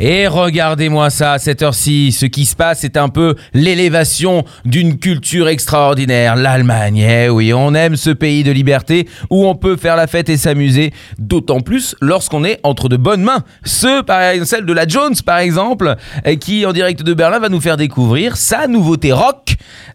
Et regardez-moi ça, à cette heure-ci, ce qui se passe, c'est un peu l'élévation d'une culture extraordinaire, l'Allemagne. Eh oui, on aime ce pays de liberté où on peut faire la fête et s'amuser, d'autant plus lorsqu'on est entre de bonnes mains. Ce, par celle de la Jones, par exemple, eh, qui, en direct de Berlin, va nous faire découvrir sa nouveauté rock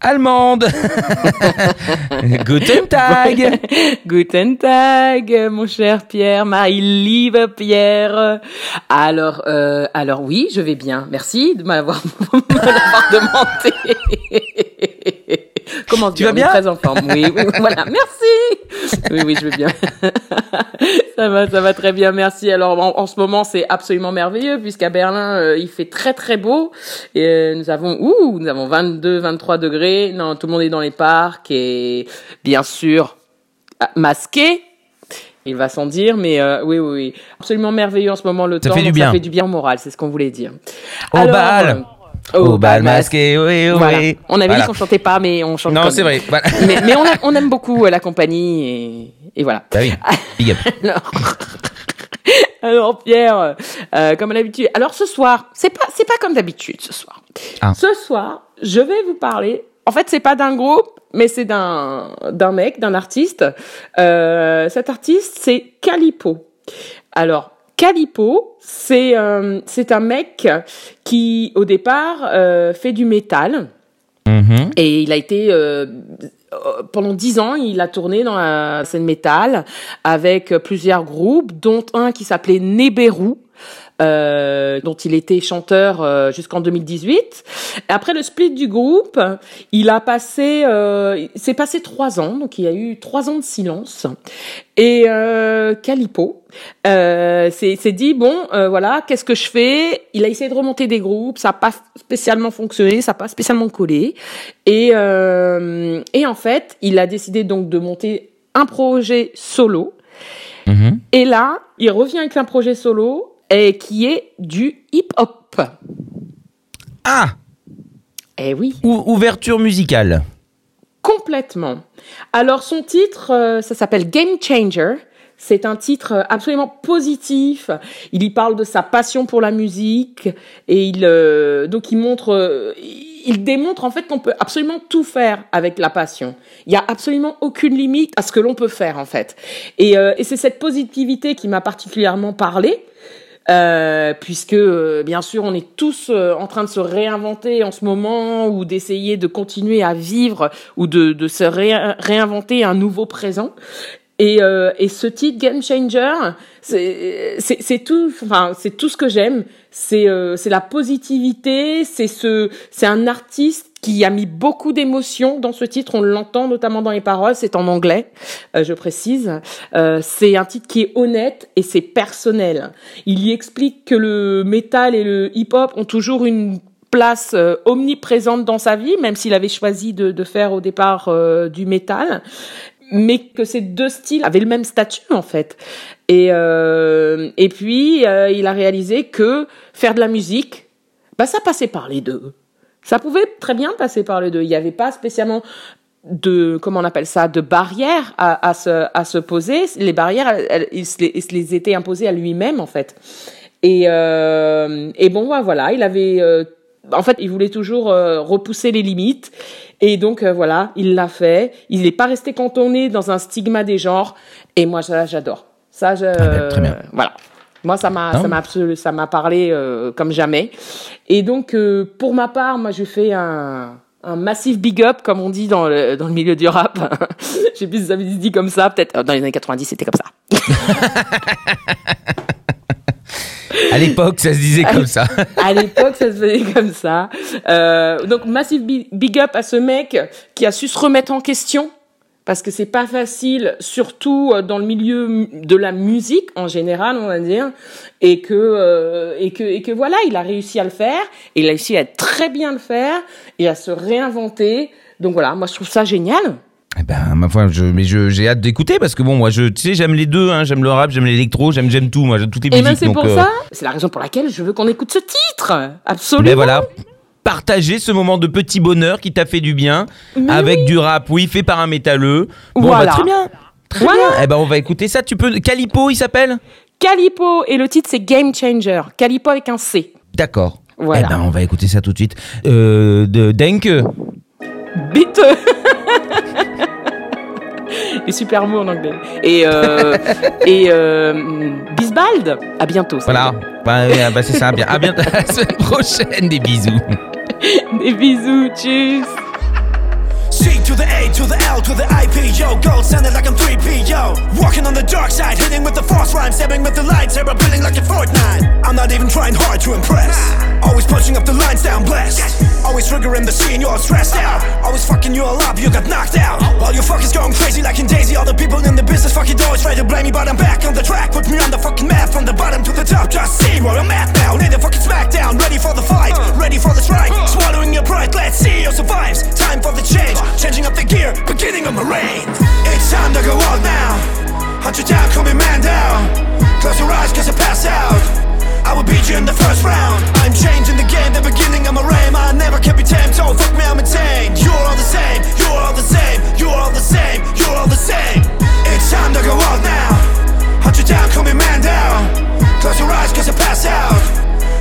allemande. Guten Tag Guten Tag, mon cher Pierre, my liebe Pierre. Alors, euh, alors oui, je vais bien. Merci de m'avoir de m'avoir demandé. Comment Tu vas bien Très en forme. Oui, oui, voilà. Merci. Oui, oui, je vais bien. ça va, ça va très bien. Merci. Alors, en, en ce moment, c'est absolument merveilleux puisqu'à Berlin, euh, il fait très très beau. Et euh, nous avons, ouh, nous avons 22, 23 degrés. Non, tout le monde est dans les parcs et bien sûr masqué. Il va sans dire, mais euh, oui, oui, oui, absolument merveilleux en ce moment le Ça temps. fait du bien. Ça fait du bien au moral, c'est ce qu'on voulait dire. Au Alors, Au bal masqué, oui, oui. Voilà. On avait Voilà. dit qu'on chantait pas, mais on chante. Non, c'est vrai. Voilà. Mais, mais on, a- on aime beaucoup euh, la compagnie et, et voilà. Bah oui, big up. Alors, alors Pierre, euh, comme à l'habitude. Alors ce soir, c'est pas c'est pas comme d'habitude ce soir. Ah. Ce soir, je vais vous parler. En fait, c'est pas d'un groupe, mais c'est d'un d'un mec, d'un artiste. Euh, cet artiste, c'est Calipo. Alors Calipo, c'est euh, c'est un mec qui au départ euh, fait du métal. Mhm. Et il a été euh, euh, pendant dix ans, il a tourné dans la scène métal avec plusieurs groupes, dont un qui s'appelait Neberu. Euh, dont il était chanteur euh, jusqu'en 2018. Après le split du groupe, il a passé, euh, c'est passé trois ans, donc il y a eu trois ans de silence. Et euh, Calipo euh, s'est s'est dit bon, euh, voilà, qu'est-ce que je fais? Il a essayé de remonter des groupes, ça n'a pas spécialement fonctionné, ça n'a pas spécialement collé. Et euh, et en fait, il a décidé donc de monter un projet solo. Mhm. Et là, il revient avec un projet solo et qui est du hip-hop. Ah Eh oui. ou- Ouverture musicale. Complètement. Alors son titre, euh, ça s'appelle Game Changer. C'est un titre euh, absolument positif. Il y parle de sa passion pour la musique et il euh, donc il montre, euh, il démontre en fait qu'on peut absolument tout faire avec la passion. Il y a absolument aucune limite à ce que l'on peut faire en fait. Et, euh, et c'est cette positivité qui m'a particulièrement parlé. Euh, puisque euh, bien sûr on est tous euh, en train de se réinventer en ce moment ou d'essayer de continuer à vivre ou de, de se ré- réinventer un nouveau présent. Et, euh, et ce titre Game Changer, c'est tout, enfin c'est tout ce que j'aime. C'est euh, c'est la positivité, c'est ce, c'est un artiste qui a mis beaucoup d'émotions dans ce titre. On l'entend notamment dans les paroles. C'est en anglais, euh, je précise. Euh, c'est un titre qui est honnête et c'est personnel. Il y explique que le métal et le hip-hop ont toujours une place euh, omniprésente dans sa vie, même s'il avait choisi de, faire au départ du métal mais que ces deux styles avaient le même statut en fait. Et et puis il a réalisé que faire de la musique, bah ça passait par les deux. Ça pouvait très bien passer par les deux. Il n'y avait pas spécialement de comment on appelle ça de barrières à, à se à se poser. Les barrières, elles- elles- il, se les, il se les était imposées à lui-même en fait. Et euh, et bon voilà, il avait euh, en fait, il voulait toujours euh, repousser les limites. Et donc, voilà, il l'a fait. Il n'est pas resté cantonné dans un stigma des genres. Et moi, ça, j'adore. Ça, je, ben, très bien. voilà. Moi, ça m'a, ça m'a ça m'a parlé euh, comme jamais. Et donc, euh, pour ma part, moi, je fais un, un massif big up, comme on dit dans le, dans le milieu du rap. Je sais plus si ça se dit comme ça. Peut-être euh, dans les années 90, c'était comme ça. À l'époque, ça se disait comme ça. À l'époque, ça se faisait comme ça. Euh, donc, massive bi- big up à ce mec qui a su se remettre en question. Parce que c'est pas facile, surtout euh, dans le milieu de la musique en général, on va dire, et que euh, et que et que voilà, il a réussi à le faire, et il a réussi à très bien le faire et à se réinventer. Donc voilà, moi je trouve ça génial. Eh ben, ma foi, je, mais je, j'ai hâte d'écouter parce que bon, moi, je, tu sais, j'aime les deux, hein, j'aime le rap, j'aime l'électro, j'aime, j'aime tout, moi, j'aime toutes les Et musiques. ben c'est pour euh, ça, c'est la raison pour laquelle je veux qu'on écoute ce titre. Absolument. Mais voilà, partager ce moment de petit bonheur qui t'a fait du bien Mais avec du rap, oui, fait par un métalleux. Bon, Voilà. bah, très bien. Très Voilà. bien. Eh ben, on va écouter ça. Tu peux. Calipo, il s'appelle Calipo et le titre c'est Game Changer. Calipo avec un C. D'accord. Voilà. Eh ben, on va écouter ça tout de suite. Euh, de Denke. Bite. Les super mots en anglais. Et euh, et euh, Bisbald. À bientôt. Voilà. Bah, ouais, bah, c'est ça. À bientôt. À la semaine prochaine. Des bisous. Des bisous. Tchuss. C to the A to the L to the IP, yo, gold sounded like I'm 3P, yo. Walking on the dark side, hitting with the force rhyme, stabbing with the lightsaber, building like a Fortnite. I'm not even trying hard to impress. Always punching up the lines down blessed. Always triggering the scene, you're stressed out. Always fucking you all up, you got knocked out. While you fuckers going crazy like in Daisy, all the people in the business fucking always try to blame me, but I'm back on the track. Put me on the fucking map from the bottom to the top. Just see where I'm at now. Need a fucking smackdown, ready for the fight, ready for the strike. Swallowing your pride, let's see who survives. Time for the change, changing up the gear, beginning of my reign. It's time to go out now. Hunt you down, call me man down. Close your eyes, cause I pass out. I will beat you in the first round. I'm changing the game, the beginning of my reign. I never can be tamed, so fuck me, I'm insane. You're all the same, you're all the same, you're all the same, you're all the same. It's time to go out now. Hunt you down, call me man down. Close your eyes, cause I pass out.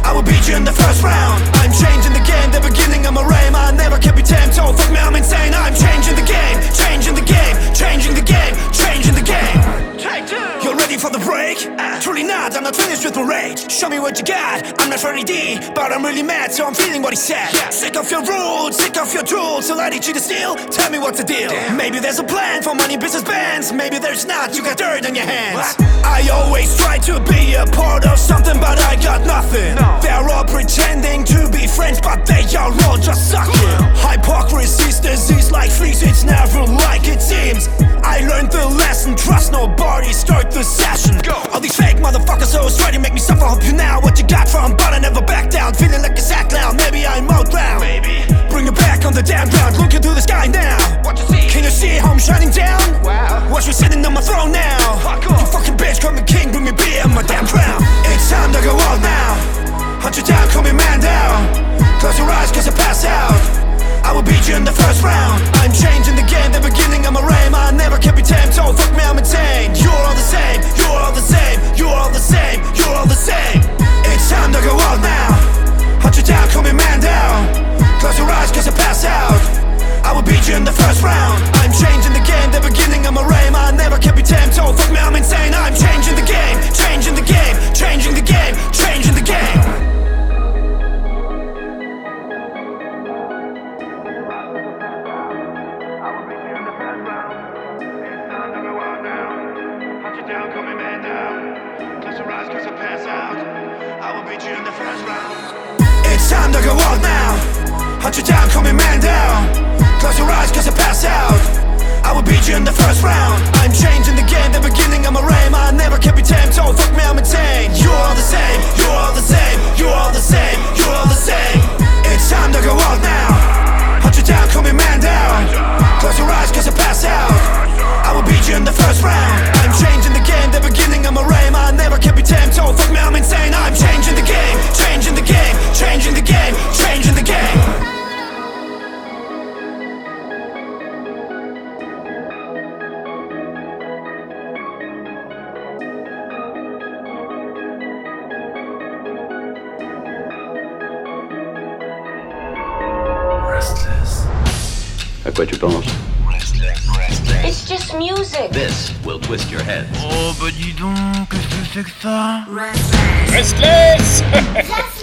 I will beat you in the first round. I'm changing the game, the beginning of my reign. I never can be tamed, so fuck me, I'm. Break? Truly not, I'm not finished with my rage. Show me what you got. I'm not very D, but I'm really mad, so I'm feeling what he said. Sick of your rules, sick of your tools, so I need you to steal. Tell me what's the deal. Maybe there's a plan for money business bands. Maybe there's not, you got dirt on your hands. I always try to be a part of something, but I got nothing. They're all pretending to be friends, but they are you see? Can you see how I'm shining down? Wow. Watch me sitting on my throne now. You fucking bitch, call me king, bring me beer in my damn crown. It's time to go out now. Hunt you down, call me man down. Close your eyes, cause I pass out. I will beat you in the first round. I'm changing the game, It's time to go out now. Hunt you down, call me man down. Close your eyes, cause I pass out. I will beat you in the first round. I'm changing the game, the beginning my reign. I never can be tamed, so fuck me, I'm insane. You're all the same, you're all the same, you're all the same, you're all the same. It's time to go out now. Hunt you down, call me man down. Close your eyes, cause I pass out. I will beat you in the first round. I never can be tamed, so fuck me, I'm insane. I'm changing the game, changing the game, changing the game, changing the game. À quoi tu penses It's just music. This will twist your head. Oh bah dis donc, qu'est-ce que c'est que ça? Restless Restless.